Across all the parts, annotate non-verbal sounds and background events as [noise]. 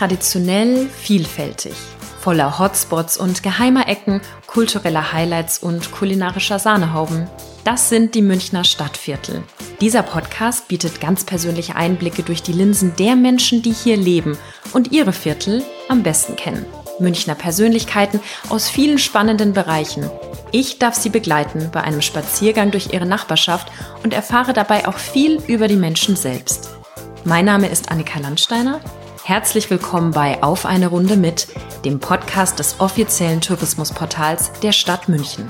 traditionell vielfältig, voller Hotspots und geheimer Ecken, kultureller Highlights und kulinarischer Sahnehauben. Das sind die Münchner Stadtviertel. Dieser Podcast bietet ganz persönliche Einblicke durch die Linsen der Menschen, die hier leben und ihre Viertel am besten kennen. Münchner Persönlichkeiten aus vielen spannenden Bereichen. Ich darf Sie begleiten bei einem Spaziergang durch Ihre Nachbarschaft und erfahre dabei auch viel über die Menschen selbst. Mein Name ist Annika Landsteiner. Herzlich willkommen bei Auf eine Runde mit, dem Podcast des offiziellen Tourismusportals der Stadt München.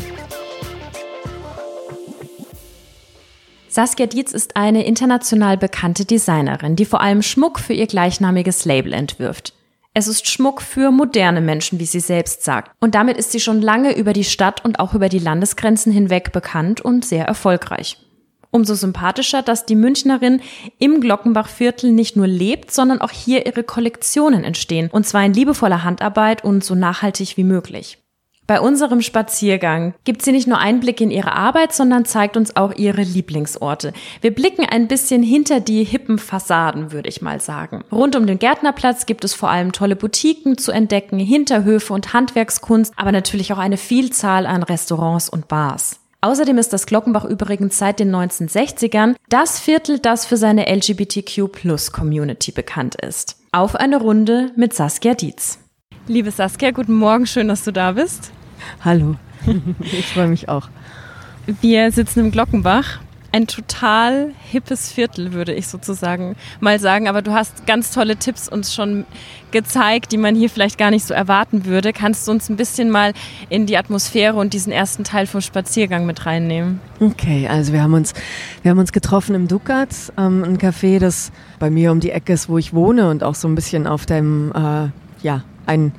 Saskia Dietz ist eine international bekannte Designerin, die vor allem Schmuck für ihr gleichnamiges Label entwirft. Es ist Schmuck für moderne Menschen, wie sie selbst sagt. Und damit ist sie schon lange über die Stadt und auch über die Landesgrenzen hinweg bekannt und sehr erfolgreich. Umso sympathischer, dass die Münchnerin im Glockenbachviertel nicht nur lebt, sondern auch hier ihre Kollektionen entstehen. Und zwar in liebevoller Handarbeit und so nachhaltig wie möglich. Bei unserem Spaziergang gibt sie nicht nur Einblick in ihre Arbeit, sondern zeigt uns auch ihre Lieblingsorte. Wir blicken ein bisschen hinter die hippen Fassaden, würde ich mal sagen. Rund um den Gärtnerplatz gibt es vor allem tolle Boutiquen zu entdecken, Hinterhöfe und Handwerkskunst, aber natürlich auch eine Vielzahl an Restaurants und Bars. Außerdem ist das Glockenbach übrigens seit den 1960ern das Viertel, das für seine LGBTQ-Plus-Community bekannt ist. Auf eine Runde mit Saskia Dietz. Liebe Saskia, guten Morgen, schön, dass du da bist. Hallo, [laughs] ich freue mich auch. Wir sitzen im Glockenbach. Ein total hippes Viertel, würde ich sozusagen mal sagen. Aber du hast ganz tolle Tipps uns schon gezeigt, die man hier vielleicht gar nicht so erwarten würde. Kannst du uns ein bisschen mal in die Atmosphäre und diesen ersten Teil vom Spaziergang mit reinnehmen? Okay, also wir haben uns, wir haben uns getroffen im Dukat, ähm, ein Café, das bei mir um die Ecke ist, wo ich wohne und auch so ein bisschen auf dem, äh, ja, ein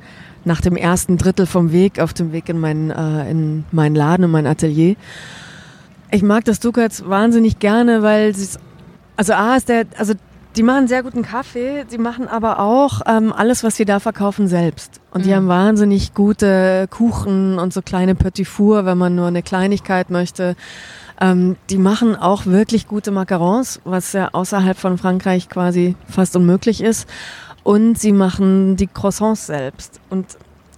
nach dem ersten Drittel vom Weg, auf dem Weg in meinen, äh, in meinen Laden, in mein Atelier. Ich mag das Ducats wahnsinnig gerne, weil sie also A ist der, also die machen sehr guten Kaffee, sie machen aber auch ähm, alles, was sie da verkaufen, selbst. Und die mhm. haben wahnsinnig gute Kuchen und so kleine Petit Four, wenn man nur eine Kleinigkeit möchte. Ähm, die machen auch wirklich gute Macarons, was ja außerhalb von Frankreich quasi fast unmöglich ist. Und sie machen die Croissants selbst. Und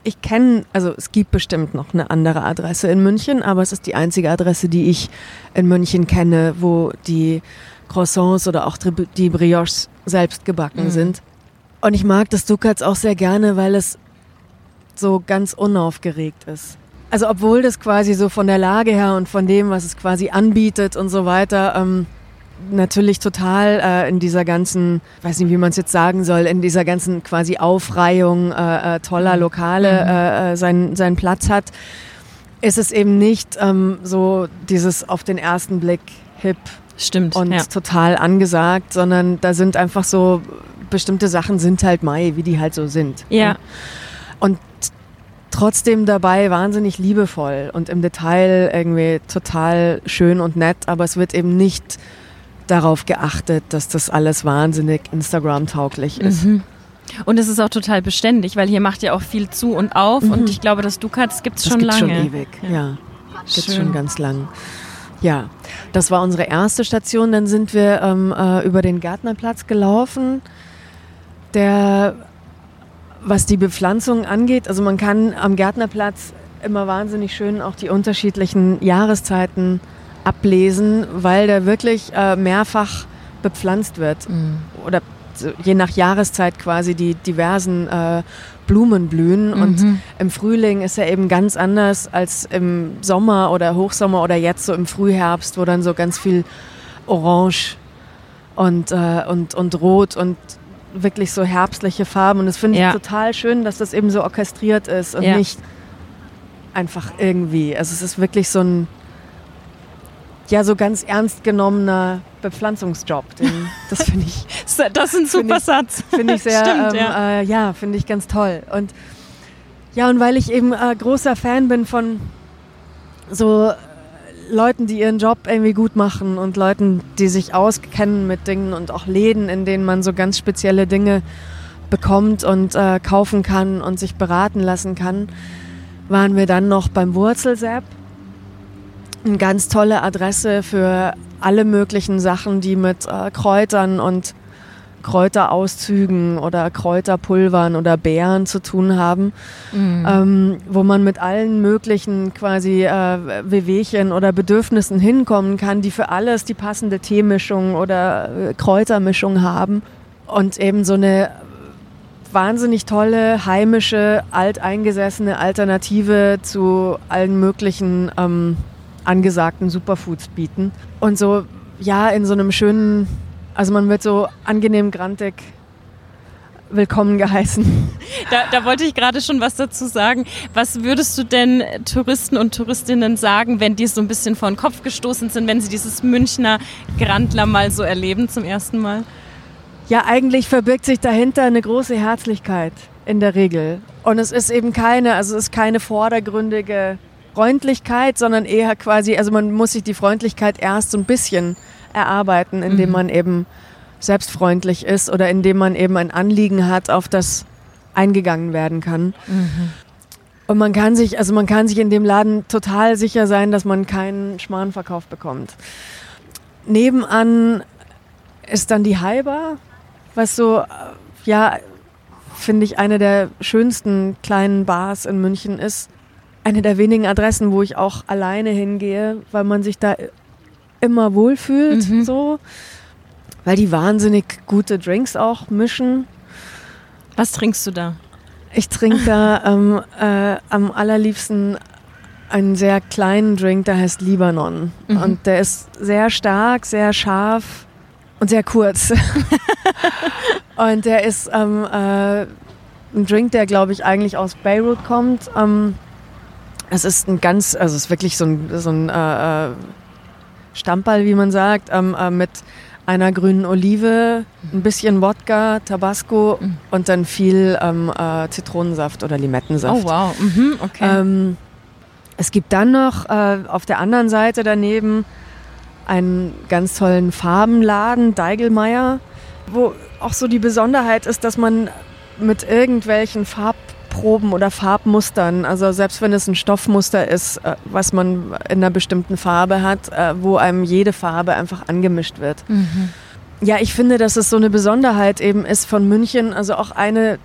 ich kenne, also es gibt bestimmt noch eine andere Adresse in München, aber es ist die einzige Adresse, die ich in München kenne, wo die Croissants oder auch die Brioches selbst gebacken mhm. sind. Und ich mag das Ducats auch sehr gerne, weil es so ganz unaufgeregt ist. Also obwohl das quasi so von der Lage her und von dem, was es quasi anbietet und so weiter, ähm, natürlich total äh, in dieser ganzen, weiß nicht, wie man es jetzt sagen soll, in dieser ganzen quasi Aufreihung äh, äh, toller Lokale mhm. Äh, äh, seinen, seinen Platz hat, ist es eben nicht ähm, so dieses auf den ersten Blick hip Stimmt, und ja. total angesagt, sondern da sind einfach so bestimmte Sachen sind halt Mai, wie die halt so sind. Ja. Und trotzdem dabei wahnsinnig liebevoll und im Detail irgendwie total schön und nett, aber es wird eben nicht darauf geachtet, dass das alles wahnsinnig Instagram-tauglich ist. Mhm. Und es ist auch total beständig, weil hier macht ja auch viel zu und auf mhm. und ich glaube, das Ducats gibt es schon gibt's lange. schon ewig, ja. ja. Gibt schon ganz lang. Ja, das war unsere erste Station. Dann sind wir ähm, äh, über den Gärtnerplatz gelaufen. Der, was die Bepflanzung angeht, also man kann am Gärtnerplatz immer wahnsinnig schön auch die unterschiedlichen Jahreszeiten ablesen, weil der wirklich äh, mehrfach bepflanzt wird. Mhm. Oder je nach Jahreszeit quasi die diversen äh, Blumen blühen. Mhm. Und im Frühling ist er eben ganz anders als im Sommer oder Hochsommer oder jetzt so im Frühherbst, wo dann so ganz viel Orange und, äh, und, und Rot und wirklich so herbstliche Farben. Und das finde ich ja. total schön, dass das eben so orchestriert ist und ja. nicht einfach irgendwie. Also es ist wirklich so ein ja so ganz ernst genommener Bepflanzungsjob. Den, das finde ich. [laughs] das ist ein super Satz. Finde ich sehr, Stimmt, ähm, ja, äh, ja finde ich ganz toll. Und ja, und weil ich eben äh, großer Fan bin von so äh, Leuten, die ihren Job irgendwie gut machen und Leuten, die sich auskennen mit Dingen und auch Läden, in denen man so ganz spezielle Dinge bekommt und äh, kaufen kann und sich beraten lassen kann, waren wir dann noch beim Wurzelsepp eine ganz tolle Adresse für alle möglichen Sachen, die mit äh, Kräutern und Kräuterauszügen oder Kräuterpulvern oder Beeren zu tun haben, mhm. ähm, wo man mit allen möglichen quasi äh, Wehwehchen oder Bedürfnissen hinkommen kann, die für alles die passende Teemischung oder äh, Kräutermischung haben und eben so eine wahnsinnig tolle, heimische, alteingesessene Alternative zu allen möglichen ähm, angesagten Superfoods bieten. Und so, ja, in so einem schönen also man wird so angenehm grantig willkommen geheißen. [laughs] Da, da, wollte ich gerade schon was dazu sagen. Was würdest du denn Touristen und Touristinnen sagen, wenn die so ein bisschen vor den Kopf gestoßen sind, wenn sie dieses Münchner Grandler mal so erleben zum ersten Mal? Ja, eigentlich verbirgt sich dahinter eine große Herzlichkeit in der Regel. Und es ist eben keine, also es ist keine vordergründige Freundlichkeit, sondern eher quasi, also man muss sich die Freundlichkeit erst so ein bisschen erarbeiten, indem mhm. man eben selbstfreundlich ist oder indem man eben ein Anliegen hat, auf das eingegangen werden kann. Mhm. Und man kann sich, also man kann sich in dem Laden total sicher sein, dass man keinen Schmarrnverkauf bekommt. Nebenan ist dann die Heiber, was so, ja, finde ich, eine der schönsten kleinen Bars in München ist. Eine der wenigen Adressen, wo ich auch alleine hingehe, weil man sich da immer wohlfühlt, mhm. so. Weil die wahnsinnig gute Drinks auch mischen. Was trinkst du da? Ich trinke da [laughs] ähm, äh, am allerliebsten einen sehr kleinen Drink, der heißt Libanon. Mhm. Und der ist sehr stark, sehr scharf und sehr kurz. [laughs] und der ist ähm, äh, ein Drink, der, glaube ich, eigentlich aus Beirut kommt. Ähm, es ist ein ganz, also es ist wirklich so ein, so ein äh, äh Stammball, wie man sagt, ähm, äh, mit einer grünen Olive, ein bisschen Wodka, Tabasco mhm. und dann viel ähm, äh, Zitronensaft oder Limettensaft. Oh wow, mhm, okay. Ähm, es gibt dann noch äh, auf der anderen Seite daneben einen ganz tollen Farbenladen, Deigelmeier, wo auch so die Besonderheit ist, dass man mit irgendwelchen Farb Farbproben oder Farbmustern. Also selbst wenn es ein Stoffmuster ist, äh, was man in einer bestimmten Farbe hat, äh, wo einem jede Farbe einfach angemischt wird. Mhm. Ja, ich finde, dass es so eine Besonderheit eben ist von München. Also auch eine,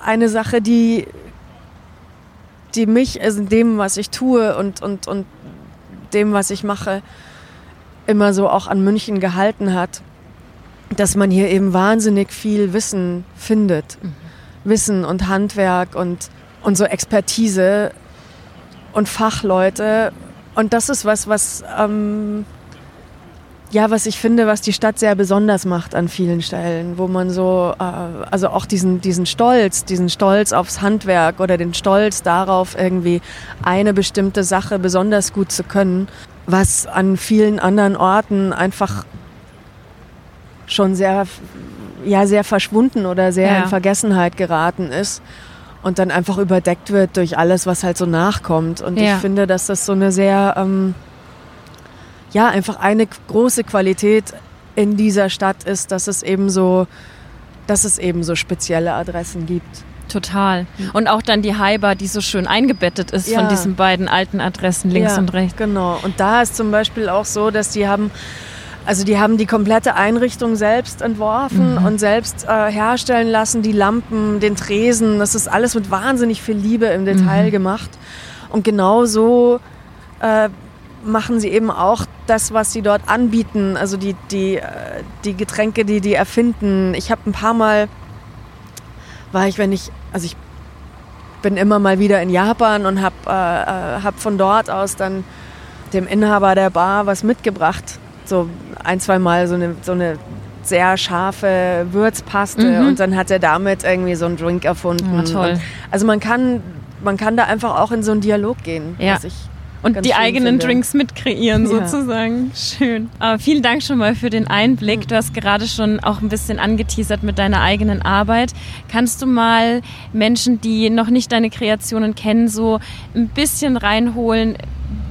eine Sache, die, die mich also in dem, was ich tue und, und, und dem, was ich mache, immer so auch an München gehalten hat, dass man hier eben wahnsinnig viel Wissen findet. Mhm. Wissen und Handwerk und, und so Expertise und Fachleute. Und das ist was, was, ähm, ja, was ich finde, was die Stadt sehr besonders macht an vielen Stellen, wo man so, äh, also auch diesen, diesen Stolz, diesen Stolz aufs Handwerk oder den Stolz darauf, irgendwie eine bestimmte Sache besonders gut zu können, was an vielen anderen Orten einfach schon sehr ja sehr verschwunden oder sehr ja. in Vergessenheit geraten ist und dann einfach überdeckt wird durch alles, was halt so nachkommt. Und ja. ich finde, dass das so eine sehr, ähm, ja, einfach eine große Qualität in dieser Stadt ist, dass es eben so, dass es eben so spezielle Adressen gibt. Total. Und auch dann die Heiber, die so schön eingebettet ist ja. von diesen beiden alten Adressen links ja, und rechts. Genau. Und da ist zum Beispiel auch so, dass die haben also die haben die komplette Einrichtung selbst entworfen mhm. und selbst äh, herstellen lassen, die Lampen, den Tresen. Das ist alles mit wahnsinnig viel Liebe im Detail mhm. gemacht. Und genau so äh, machen sie eben auch das, was sie dort anbieten. Also die, die, äh, die Getränke, die die erfinden. Ich habe ein paar Mal, war ich, wenn ich, also ich bin immer mal wieder in Japan und habe äh, äh, hab von dort aus dann dem Inhaber der Bar was mitgebracht so ein, zwei Mal so eine, so eine sehr scharfe Würzpaste mhm. und dann hat er damit irgendwie so einen Drink erfunden. Ja, toll. Und also man kann, man kann da einfach auch in so einen Dialog gehen. Ja. und die eigenen finde. Drinks mitkreieren ja. sozusagen. Schön. Aber vielen Dank schon mal für den Einblick. Du hast gerade schon auch ein bisschen angeteasert mit deiner eigenen Arbeit. Kannst du mal Menschen, die noch nicht deine Kreationen kennen, so ein bisschen reinholen,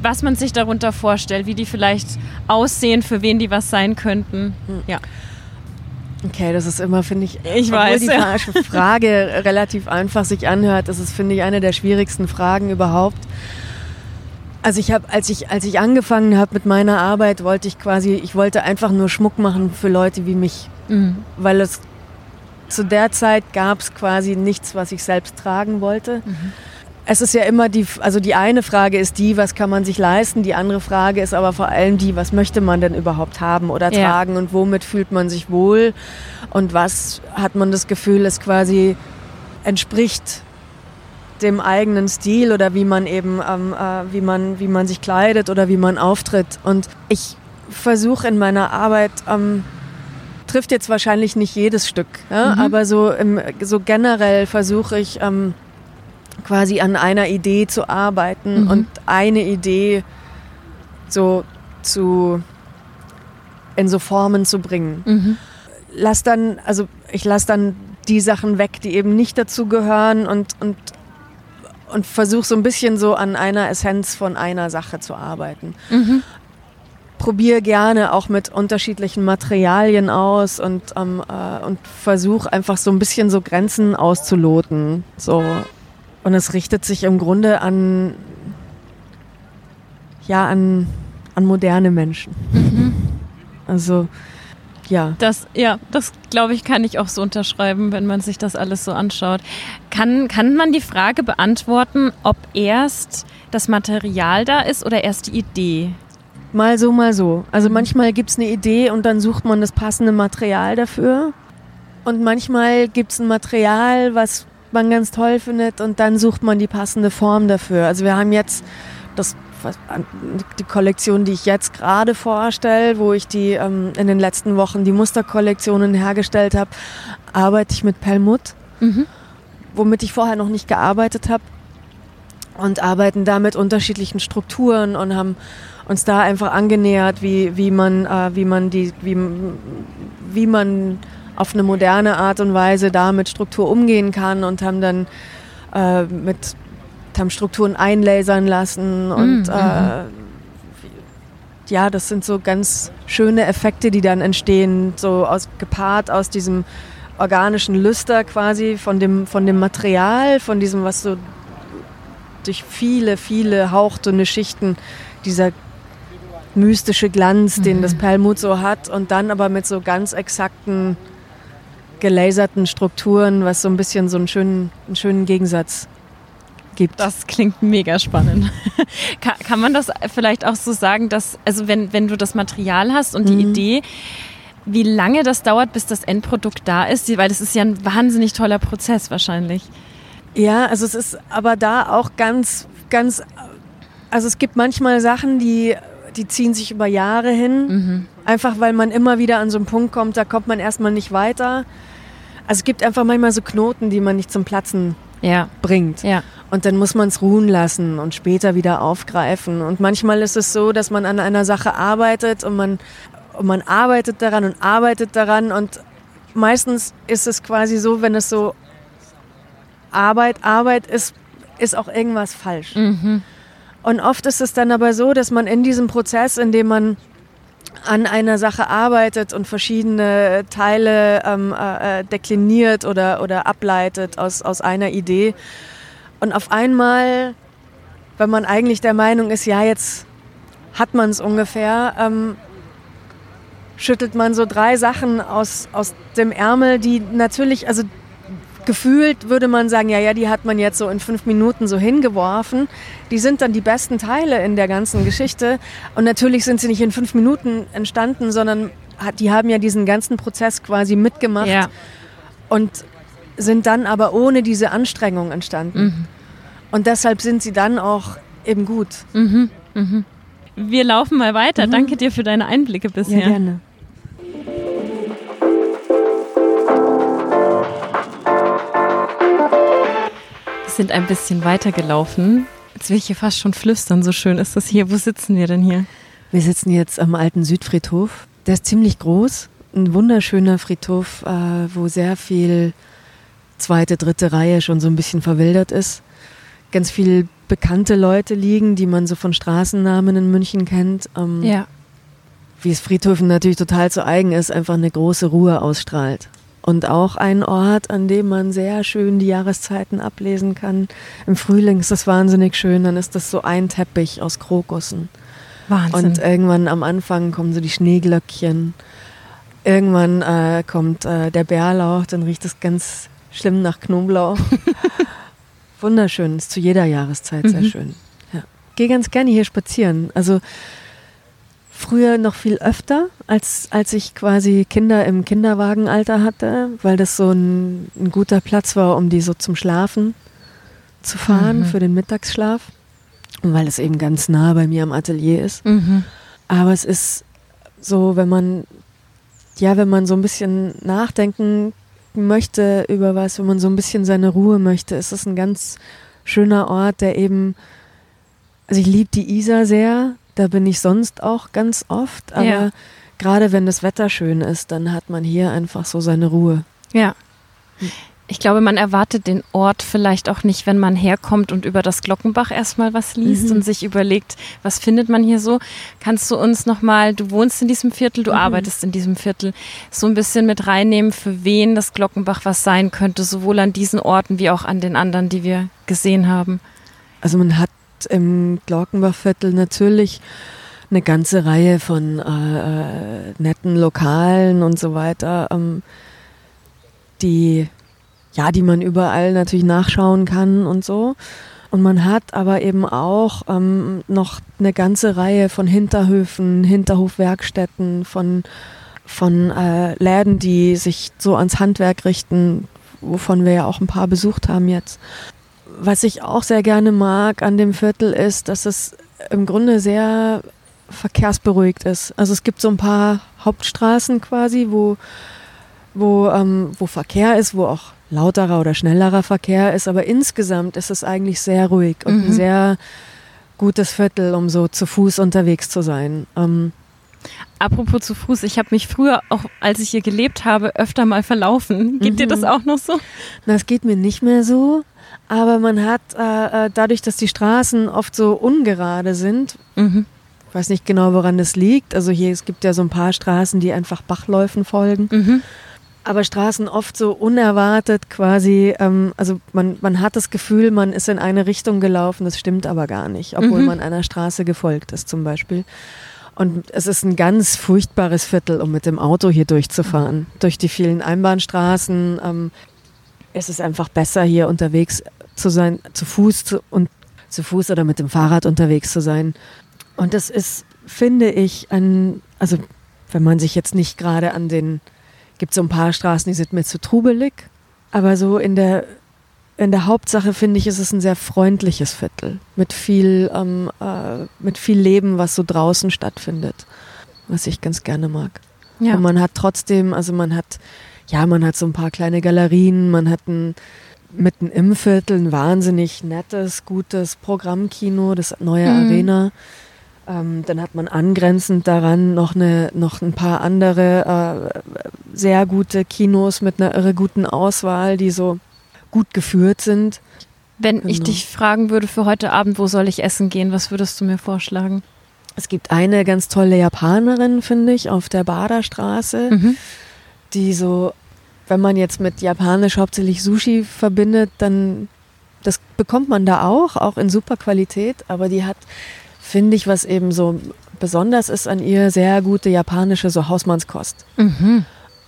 was man sich darunter vorstellt, wie die vielleicht aussehen, für wen die was sein könnten. Hm. Ja. Okay, das ist immer, finde ich, ich weiß, die ja. [laughs] Frage relativ einfach sich anhört, das ist, finde ich, eine der schwierigsten Fragen überhaupt. Also ich habe, als ich, als ich angefangen habe mit meiner Arbeit, wollte ich quasi, ich wollte einfach nur Schmuck machen für Leute wie mich, mhm. weil es zu der Zeit gab es quasi nichts, was ich selbst tragen wollte. Mhm. Es ist ja immer die, also die eine Frage ist die, was kann man sich leisten? Die andere Frage ist aber vor allem die, was möchte man denn überhaupt haben oder ja. tragen und womit fühlt man sich wohl? Und was hat man das Gefühl, es quasi entspricht dem eigenen Stil oder wie man eben, ähm, äh, wie man, wie man sich kleidet oder wie man auftritt. Und ich versuche in meiner Arbeit, ähm, trifft jetzt wahrscheinlich nicht jedes Stück, ja? mhm. aber so, im, so generell versuche ich ähm, quasi an einer Idee zu arbeiten mhm. und eine Idee so zu in so Formen zu bringen. Mhm. Lass dann, also ich lasse dann die Sachen weg, die eben nicht dazu gehören und, und, und versuche so ein bisschen so an einer Essenz von einer Sache zu arbeiten. Mhm probiere gerne auch mit unterschiedlichen Materialien aus und, ähm, äh, und versuche einfach so ein bisschen so Grenzen auszuloten. So. Und es richtet sich im Grunde an, ja, an, an moderne Menschen. Mhm. Also, ja. Das, ja, das glaube ich, kann ich auch so unterschreiben, wenn man sich das alles so anschaut. Kann, kann man die Frage beantworten, ob erst das Material da ist oder erst die Idee? Mal so, mal so. Also manchmal gibt es eine Idee und dann sucht man das passende Material dafür. Und manchmal gibt es ein Material, was man ganz toll findet und dann sucht man die passende Form dafür. Also wir haben jetzt das, die Kollektion, die ich jetzt gerade vorstelle, wo ich die ähm, in den letzten Wochen die Musterkollektionen hergestellt habe, arbeite ich mit Perlmutt, mhm. womit ich vorher noch nicht gearbeitet habe und arbeiten da mit unterschiedlichen Strukturen und haben uns da einfach angenähert, wie, wie man, äh, wie man die, wie, wie man auf eine moderne Art und Weise da mit Struktur umgehen kann und haben dann äh, mit haben Strukturen einlasern lassen und mm, äh, ja, das sind so ganz schöne Effekte, die dann entstehen, so aus, gepaart aus diesem organischen Lüster quasi von dem, von dem Material, von diesem, was so durch viele, viele hauchdünne Schichten dieser mystische Glanz, den das mhm. Perlmut so hat und dann aber mit so ganz exakten gelaserten Strukturen, was so ein bisschen so einen schönen, einen schönen Gegensatz gibt. Das klingt mega spannend. [laughs] kann, kann, man das vielleicht auch so sagen, dass, also wenn, wenn du das Material hast und die mhm. Idee, wie lange das dauert, bis das Endprodukt da ist, weil das ist ja ein wahnsinnig toller Prozess wahrscheinlich. Ja, also es ist aber da auch ganz, ganz, also es gibt manchmal Sachen, die die ziehen sich über Jahre hin. Mhm. Einfach weil man immer wieder an so einen Punkt kommt, da kommt man erstmal nicht weiter. Also es gibt einfach manchmal so Knoten, die man nicht zum Platzen ja. bringt. Ja. Und dann muss man es ruhen lassen und später wieder aufgreifen. Und manchmal ist es so, dass man an einer Sache arbeitet und man, und man arbeitet daran und arbeitet daran. Und meistens ist es quasi so, wenn es so Arbeit, Arbeit ist, ist auch irgendwas falsch. Mhm. Und oft ist es dann aber so, dass man in diesem Prozess, in dem man an einer Sache arbeitet und verschiedene Teile ähm, äh, äh, dekliniert oder, oder ableitet aus, aus einer Idee. Und auf einmal, wenn man eigentlich der Meinung ist, ja, jetzt hat man es ungefähr, ähm, schüttelt man so drei Sachen aus, aus dem Ärmel, die natürlich, also gefühlt würde man sagen, ja, ja, die hat man jetzt so in fünf Minuten so hingeworfen. Die sind dann die besten Teile in der ganzen Geschichte. Und natürlich sind sie nicht in fünf Minuten entstanden, sondern die haben ja diesen ganzen Prozess quasi mitgemacht ja. und sind dann aber ohne diese Anstrengung entstanden. Mhm. Und deshalb sind sie dann auch eben gut. Mhm. Mhm. Wir laufen mal weiter. Mhm. Danke dir für deine Einblicke bisher. Ja, gerne. Sind ein bisschen weitergelaufen. Jetzt will ich hier fast schon flüstern, so schön ist das hier. Wo sitzen wir denn hier? Wir sitzen jetzt am alten Südfriedhof. Der ist ziemlich groß, ein wunderschöner Friedhof, äh, wo sehr viel zweite, dritte Reihe schon so ein bisschen verwildert ist. Ganz viele bekannte Leute liegen, die man so von Straßennamen in München kennt. Ähm, ja. Wie es Friedhöfen natürlich total zu eigen ist, einfach eine große Ruhe ausstrahlt und auch ein Ort, an dem man sehr schön die Jahreszeiten ablesen kann. Im Frühling ist das wahnsinnig schön, dann ist das so ein Teppich aus Krokussen. Wahnsinn. Und irgendwann am Anfang kommen so die Schneeglöckchen. Irgendwann äh, kommt äh, der Bärlauch, dann riecht es ganz schlimm nach Knoblauch. [laughs] Wunderschön, ist zu jeder Jahreszeit sehr Mhm. schön. Ja. Gehe ganz gerne hier spazieren. Also früher noch viel öfter, als, als ich quasi Kinder im Kinderwagenalter hatte, weil das so ein, ein guter Platz war, um die so zum Schlafen zu fahren, Mhm. für den Mittagsschlaf. Und weil es eben ganz nah bei mir am Atelier ist. Mhm. Aber es ist so, wenn man, ja, wenn man so ein bisschen nachdenken möchte über was, wenn man so ein bisschen seine Ruhe möchte, ist es ein ganz schöner Ort, der eben, also ich liebe die Isar sehr, da bin ich sonst auch ganz oft, aber Ja. gerade wenn das Wetter schön ist, dann hat man hier einfach so seine Ruhe. Ja. Ich glaube, man erwartet den Ort vielleicht auch nicht, wenn man herkommt und über das Glockenbach erstmal was liest Mhm. und sich überlegt, was findet man hier so. Kannst du uns nochmal, du wohnst in diesem Viertel, du Mhm. arbeitest in diesem Viertel, so ein bisschen mit reinnehmen, für wen das Glockenbach was sein könnte, sowohl an diesen Orten wie auch an den anderen, die wir gesehen haben? Also man hat im Glockenbachviertel natürlich eine ganze Reihe von äh, äh, netten Lokalen und so weiter, ähm, die ja, die man überall natürlich nachschauen kann und so. Und man hat aber eben auch ähm, noch eine ganze Reihe von Hinterhöfen, Hinterhofwerkstätten, von, von äh, Läden, die sich so ans Handwerk richten, wovon wir ja auch ein paar besucht haben jetzt. Was ich auch sehr gerne mag an dem Viertel ist, dass es im Grunde sehr verkehrsberuhigt ist. Also es gibt so ein paar Hauptstraßen quasi, wo, wo, ähm, wo Verkehr ist, wo auch lauterer oder schnellerer Verkehr ist, aber insgesamt ist es eigentlich sehr ruhig und Mhm. ein sehr gutes Viertel, um so zu Fuß unterwegs zu sein. Ähm, Apropos zu Fuß, ich habe mich früher, auch als ich hier gelebt habe, öfter mal verlaufen. Geht dir Mhm. das auch noch so? Na, es geht mir nicht mehr so, aber man hat äh, äh, dadurch, dass die Straßen oft so ungerade sind, Mhm. ich weiß nicht genau, woran das liegt. Also hier, es gibt ja so ein paar Straßen, die einfach Bachläufen folgen. Mhm. Aber Straßen oft so unerwartet quasi, ähm, also man, man hat das Gefühl, man ist in eine Richtung gelaufen, das stimmt aber gar nicht, obwohl Mhm. man einer Straße gefolgt ist zum Beispiel. Und es ist ein ganz furchtbares Viertel, um mit dem Auto hier durchzufahren. Durch die vielen Einbahnstraßen. Ähm, es ist einfach besser, hier unterwegs zu sein, zu Fuß zu, und zu Fuß oder mit dem Fahrrad unterwegs zu sein. Und das ist, finde ich, ein, also wenn man sich jetzt nicht gerade an den, gibt so ein paar Straßen, die sind mir zu trubelig, aber so in der, in der Hauptsache finde ich, ist es ein sehr freundliches Viertel mit viel, ähm, äh, mit viel Leben, was so draußen stattfindet, was ich ganz gerne mag. Ja. Und man hat trotzdem, also man hat, ja, man hat so ein paar kleine Galerien, man hat ein, mitten im Viertel ein wahnsinnig nettes, gutes Programmkino, das neue Mhm. Arena. Ähm, dann hat man angrenzend daran noch, eine, noch ein paar andere äh, sehr gute Kinos mit einer irre guten Auswahl, die so gut geführt sind. Wenn ich Genau. dich fragen würde für heute Abend, wo soll ich essen gehen, was würdest du mir vorschlagen? Es gibt eine ganz tolle Japanerin, finde ich, auf der Baderstraße. Mhm. die so, wenn man jetzt mit Japanisch hauptsächlich Sushi verbindet, dann das bekommt man da auch, auch in super Qualität, aber die hat, finde ich, was eben so besonders ist an ihr, sehr gute japanische so Hausmannskost. Mhm.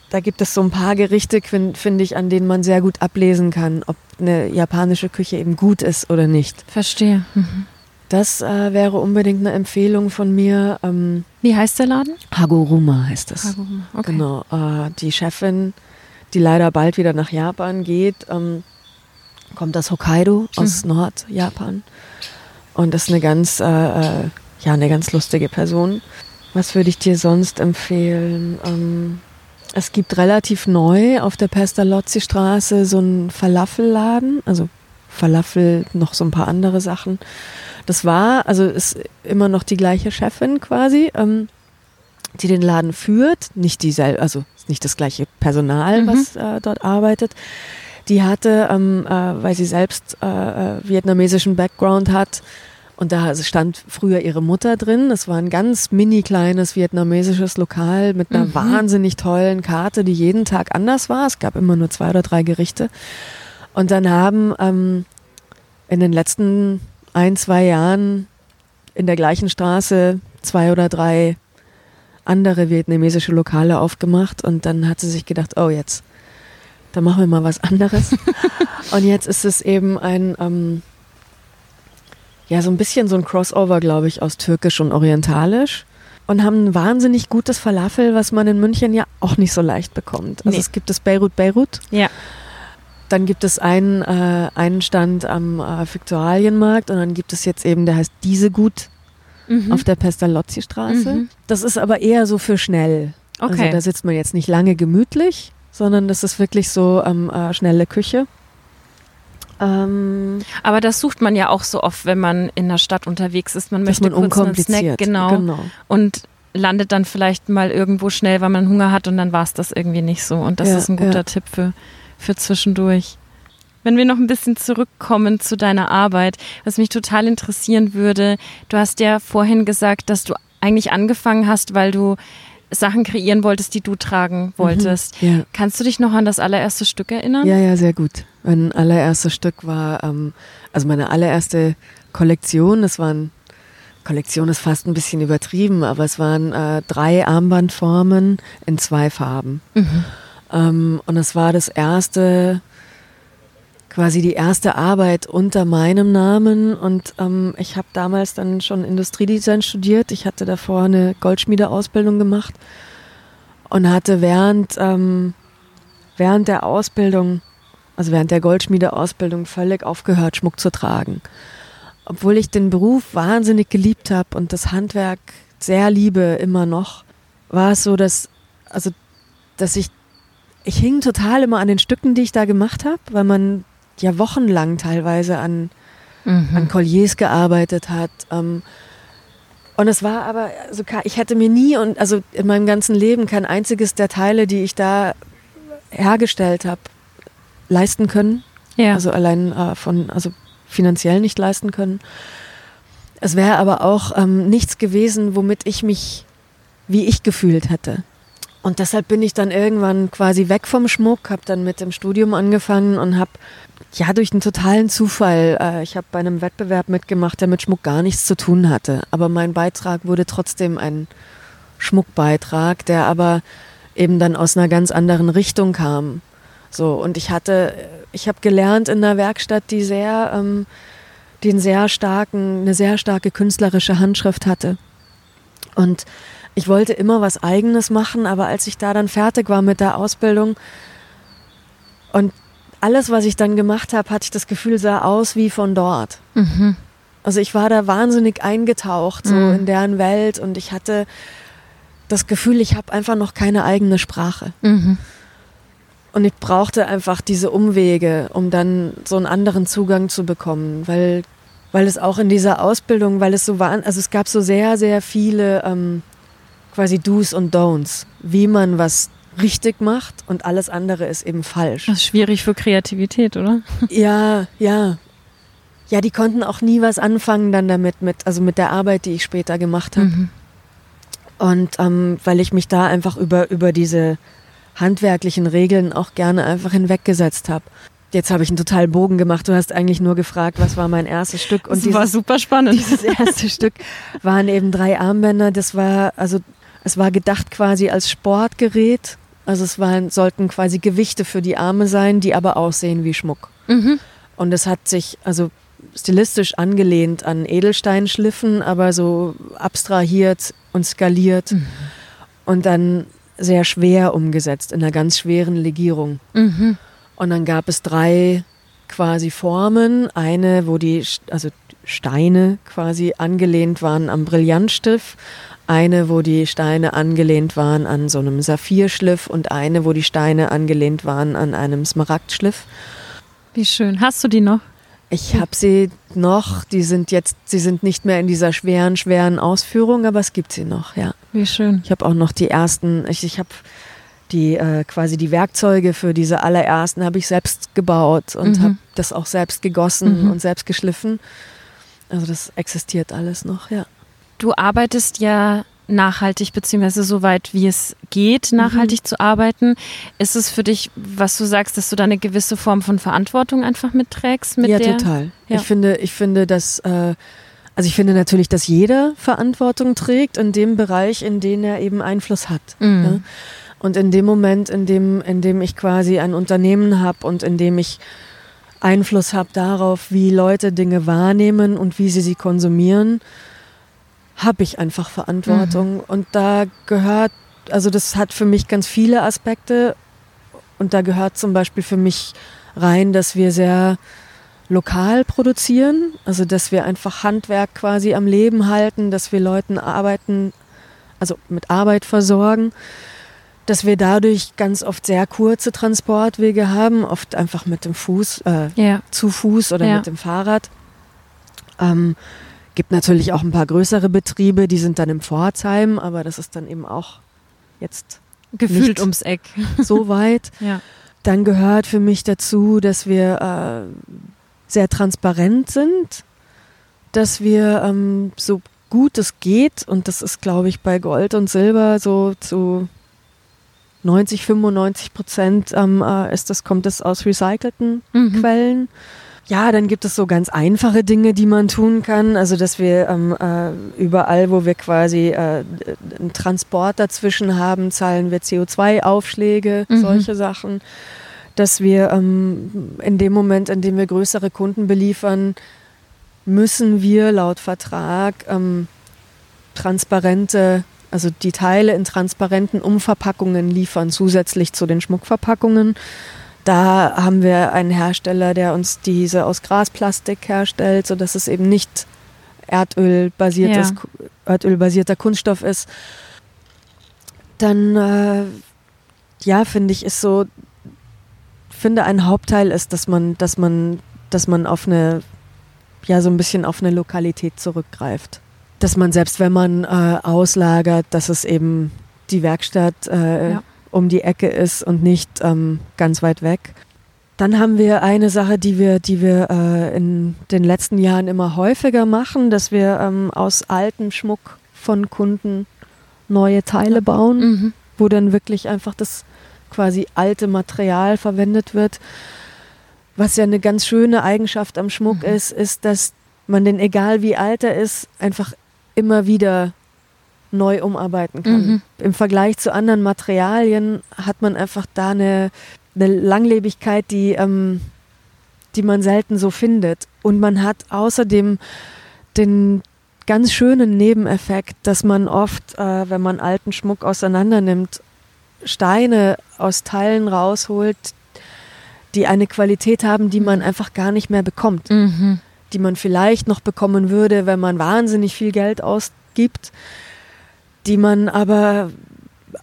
Da gibt es so ein paar Gerichte, finde find ich, an denen man sehr gut ablesen kann, ob eine japanische Küche eben gut ist oder nicht. Verstehe. Mhm. Das äh, wäre unbedingt eine Empfehlung von mir. Ähm, Wie heißt der Laden? Hagoruma heißt es. Okay. Genau, äh, die Chefin, die leider bald wieder nach Japan geht, ähm, kommt aus Hokkaido, aus Nordjapan. Und ist eine ganz, äh, äh, ja, eine ganz lustige Person. Was würde ich dir sonst empfehlen? Ähm, es gibt relativ neu auf der Pestalozzi-Straße so einen Falafelladen, also Falafel, noch so ein paar andere Sachen. Das war, also ist immer noch die gleiche Chefin quasi. Ähm, die den Laden führt, nicht dieselbe, also ist nicht das gleiche Personal, Mhm. was äh, dort arbeitet. Die hatte, ähm, äh, weil sie selbst äh, äh, vietnamesischen Background hat, und da stand früher ihre Mutter drin. Es war ein ganz mini kleines vietnamesisches Lokal mit einer Mhm. wahnsinnig tollen Karte, die jeden Tag anders war. Es gab immer nur zwei oder drei Gerichte. Und dann haben ähm, in den letzten ein, zwei Jahren in der gleichen Straße zwei oder drei andere vietnamesische Lokale aufgemacht und dann hat sie sich gedacht, oh jetzt, da machen wir mal was anderes. [laughs] und jetzt ist es eben ein, ähm, ja, so ein bisschen so ein Crossover, glaube ich, aus Türkisch und Orientalisch. Und haben ein wahnsinnig gutes Falafel, was man in München ja auch nicht so leicht bekommt. Also Nee. es gibt das Beirut Beirut. Ja. Dann gibt es einen, äh, einen Stand am äh, Viktualienmarkt und dann gibt es jetzt eben, der heißt Diese Gut Mhm. auf der Pestalozzi-Straße. Mhm. Das ist aber eher so für schnell. Also Okay. da sitzt man jetzt nicht lange gemütlich, sondern das ist wirklich so ähm, äh, schnelle Küche. Ähm, Aber das sucht man ja auch so oft, wenn man in der Stadt unterwegs ist. Man möchte man kurz einen unkompliziert. Snack, genau, genau. und landet dann vielleicht mal irgendwo schnell, weil man Hunger hat und dann war es das irgendwie nicht so. Und das Ja, ist ein guter ja. Tipp für, für zwischendurch. Wenn wir noch ein bisschen zurückkommen zu deiner Arbeit, was mich total interessieren würde, du hast ja vorhin gesagt, dass du eigentlich angefangen hast, weil du Sachen kreieren wolltest, die du tragen wolltest. Ja. Kannst du dich noch an das allererste Stück erinnern? ja, ja, sehr gut. Mein allererstes Stück war, ähm, also meine allererste Kollektion, das waren, Kollektion ist fast ein bisschen übertrieben, aber es waren äh, drei Armbandformen in zwei Farben. Mhm. Ähm, und es war das erste, quasi die erste Arbeit unter meinem Namen. Und ähm, ich habe damals dann schon Industriedesign studiert. Ich hatte davor eine Goldschmiedeausbildung gemacht und hatte während, ähm, während der Ausbildung, also während der Goldschmiedeausbildung völlig aufgehört, Schmuck zu tragen. Obwohl ich den Beruf wahnsinnig geliebt habe und das Handwerk sehr liebe immer noch, war es so, dass, also, dass ich ich hing total immer an den Stücken, die ich da gemacht habe, weil man ja wochenlang teilweise an, Mhm. an Colliers gearbeitet hat. Ähm, und es war aber, also ich hätte mir nie und also in meinem ganzen Leben kein einziges der Teile, die ich da hergestellt habe, leisten können. Ja. Also allein äh, von, also finanziell nicht leisten können. Es wäre aber auch ähm, nichts gewesen, womit ich mich, wie ich gefühlt hätte. Und deshalb bin ich dann irgendwann quasi weg vom Schmuck, habe dann mit dem Studium angefangen und habe ja durch einen totalen Zufall, äh, ich habe bei einem Wettbewerb mitgemacht, der mit Schmuck gar nichts zu tun hatte. Aber mein Beitrag wurde trotzdem ein Schmuckbeitrag, der aber eben dann aus einer ganz anderen Richtung kam. So, und ich hatte, ich habe gelernt in einer Werkstatt, die sehr, ähm, die einen sehr starken, eine sehr starke künstlerische Handschrift hatte. Und ich wollte immer was Eigenes machen, aber als ich da dann fertig war mit der Ausbildung und alles, was ich dann gemacht habe, hatte ich das Gefühl, sah aus wie von dort. Mhm. Also ich war da wahnsinnig eingetaucht, so Mhm. in deren Welt und ich hatte das Gefühl, ich habe einfach noch keine eigene Sprache. Mhm. Und ich brauchte einfach diese Umwege, um dann so einen anderen Zugang zu bekommen, weil, weil es auch in dieser Ausbildung, weil es so war, also es gab so sehr, sehr viele ähm, quasi Do's und Don'ts, wie man was richtig macht und alles andere ist eben falsch. Das ist schwierig für Kreativität, oder? Ja, ja. Ja, die konnten auch nie was anfangen dann damit, mit, also mit der Arbeit, die ich später gemacht habe. Mhm. Und ähm, weil ich mich da einfach über, über diese handwerklichen Regeln auch gerne einfach hinweggesetzt habe. Jetzt habe ich einen totalen Bogen gemacht. Du hast eigentlich nur gefragt, was war mein erstes Stück. Und Das war dieses, super spannend. [laughs] dieses erste Stück waren eben drei Armbänder. Das war, also es war gedacht quasi als Sportgerät. Also es waren, sollten quasi Gewichte für die Arme sein, die aber aussehen wie Schmuck. Mhm. Und es hat sich also stilistisch angelehnt an Edelsteinschliffen, aber so abstrahiert und skaliert Mhm. und dann sehr schwer umgesetzt in einer ganz schweren Legierung. Mhm. Und dann gab es drei quasi Formen. Eine, wo die also Steine quasi angelehnt waren am Brillantstift. Eine, wo die Steine angelehnt waren an so einem Saphirschliff und eine, wo die Steine angelehnt waren an einem Smaragdschliff. Wie schön. Hast du die noch? Ich habe sie noch, die sind jetzt, sie sind nicht mehr in dieser schweren, schweren Ausführung, aber es gibt sie noch, ja. Wie schön. Ich habe auch noch die ersten, ich, ich habe die äh, quasi die Werkzeuge für diese allerersten habe ich selbst gebaut und Mhm. habe das auch selbst gegossen Mhm. und selbst geschliffen. Also das existiert alles noch, ja. Du arbeitest ja nachhaltig, beziehungsweise so weit wie es geht, nachhaltig zu arbeiten. Ist es für dich, was du sagst, dass du da eine gewisse Form von Verantwortung einfach mitträgst? Mit ja, der? total. Ja. Ich finde, ich finde, dass äh, Also ich finde natürlich, dass jeder Verantwortung trägt in dem Bereich, in dem er eben Einfluss hat. Mhm. Ja? Und in dem Moment, in dem, in dem ich quasi ein Unternehmen habe und in dem ich Einfluss habe darauf, wie Leute Dinge wahrnehmen und wie sie sie konsumieren, habe ich einfach Verantwortung. Und da gehört, also das hat für mich ganz viele Aspekte. Und da gehört zum Beispiel für mich rein, dass wir sehr lokal produzieren, also dass wir einfach Handwerk quasi am Leben halten, dass wir Leuten arbeiten, also mit Arbeit versorgen, dass wir dadurch ganz oft sehr kurze Transportwege haben, oft einfach mit dem Fuß, äh, Ja. zu Fuß oder Ja. mit dem Fahrrad. Ähm, gibt natürlich auch ein paar größere Betriebe, die sind dann im Pforzheim, aber das ist dann eben auch jetzt Gefühlt ums Eck. [laughs] so weit. Ja. Dann gehört für mich dazu, dass wir äh, sehr transparent sind, dass wir ähm, so gut es geht, und das ist, glaube ich, bei Gold und Silber so zu 90, 95 Prozent ähm, äh, ist das, kommt es aus recycelten Mhm. Quellen. Ja, dann gibt es so ganz einfache Dinge, die man tun kann. Also, dass wir ähm, äh, überall, wo wir quasi äh, einen Transport dazwischen haben, zahlen wir CO2-Aufschläge, Mhm. solche Sachen. Dass wir ähm, in dem Moment, in dem wir größere Kunden beliefern, müssen wir laut Vertrag ähm, transparente, also die Teile in transparenten Umverpackungen liefern, zusätzlich zu den Schmuckverpackungen. Da haben wir einen Hersteller, der uns diese aus Grasplastik herstellt, sodass es eben nicht erdölbasiertes, Ja. erdölbasierter Kunststoff ist. Dann, äh, ja, finde ich, ist so, finde ein Hauptteil ist, dass man, dass man, dass man auf eine, ja, so ein bisschen auf eine Lokalität zurückgreift. Dass man selbst, wenn man äh, auslagert, dass es eben die Werkstatt äh, Ja. Um die Ecke ist und nicht ähm, ganz weit weg. Dann haben wir eine Sache, die wir, die wir äh, in den letzten Jahren immer häufiger machen, dass wir ähm, aus altem Schmuck von Kunden neue Teile bauen, Mhm. wo dann wirklich einfach das quasi alte Material verwendet wird. Was ja eine ganz schöne Eigenschaft am Schmuck Mhm. ist, ist, dass man den, egal wie alt er ist, einfach immer wieder neu umarbeiten kann. Mhm. Im Vergleich zu anderen Materialien hat man einfach da eine, eine Langlebigkeit, die, ähm, die man selten so findet. Und man hat außerdem den ganz schönen Nebeneffekt, dass man oft, äh, wenn man alten Schmuck auseinander nimmt, Steine aus Teilen rausholt, die eine Qualität haben, die man einfach gar nicht mehr bekommt Mhm. die man vielleicht noch bekommen würde, wenn man wahnsinnig viel Geld ausgibt, die man aber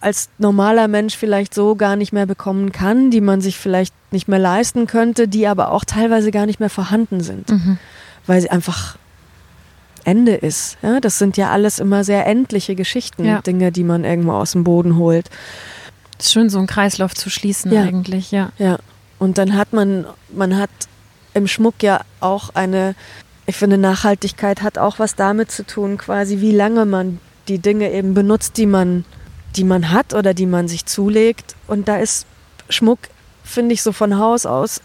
als normaler Mensch vielleicht so gar nicht mehr bekommen kann, die man sich vielleicht nicht mehr leisten könnte, die aber auch teilweise gar nicht mehr vorhanden sind, Mhm. weil sie einfach Ende ist. Ja, das sind ja alles immer sehr endliche Geschichten, Ja. Dinge, die man irgendwo aus dem Boden holt. Ist schön, so einen Kreislauf zu schließen Ja. eigentlich, ja. Ja, und dann hat man, man hat im Schmuck ja auch eine, ich finde, Nachhaltigkeit hat auch was damit zu tun, quasi wie lange man die Dinge eben benutzt, die man, die man hat oder die man sich zulegt. Und da ist Schmuck, finde ich, so von Haus aus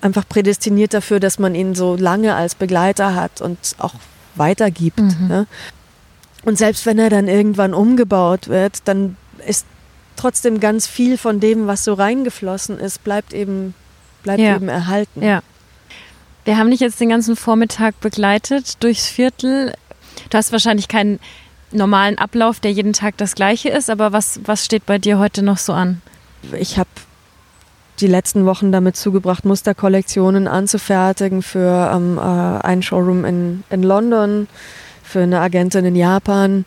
einfach prädestiniert dafür, dass man ihn so lange als Begleiter hat und auch weitergibt. Mhm. Ne? Und selbst wenn er dann irgendwann umgebaut wird, dann ist trotzdem ganz viel von dem, was so reingeflossen ist, bleibt eben, bleibt Ja. eben erhalten. Ja. Wir haben dich jetzt den ganzen Vormittag begleitet durchs Viertel. Du hast wahrscheinlich keinen normalen Ablauf, der jeden Tag das gleiche ist, aber was, was steht bei dir heute noch so an? Ich habe die letzten Wochen damit zugebracht, Musterkollektionen anzufertigen für ähm, äh, einen Showroom in, in London, für eine Agentin in Japan,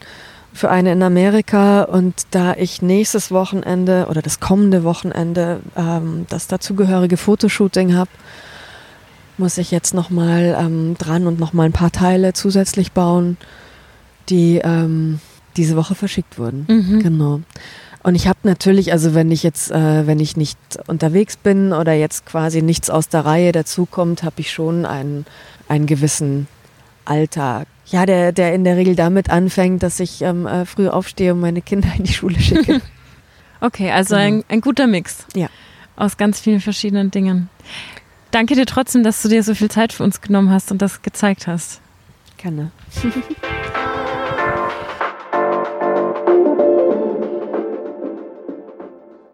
für eine in Amerika. Und da ich nächstes Wochenende oder das kommende Wochenende ähm, das dazugehörige Fotoshooting habe, muss ich jetzt nochmal ähm, dran und nochmal ein paar Teile zusätzlich bauen, die ähm, diese Woche verschickt wurden. Mhm. Genau. Und ich habe natürlich, also wenn ich jetzt, äh, wenn ich nicht unterwegs bin oder jetzt quasi nichts aus der Reihe dazukommt, habe ich schon einen, einen gewissen Alltag. Ja, der, der in der Regel damit anfängt, dass ich ähm, äh, früh aufstehe und meine Kinder in die Schule schicke. [laughs] [laughs] Okay, also Genau. ein, ein guter Mix. Ja. Aus ganz vielen verschiedenen Dingen. Danke dir trotzdem, dass du dir so viel Zeit für uns genommen hast und das gezeigt hast. Gerne. [laughs]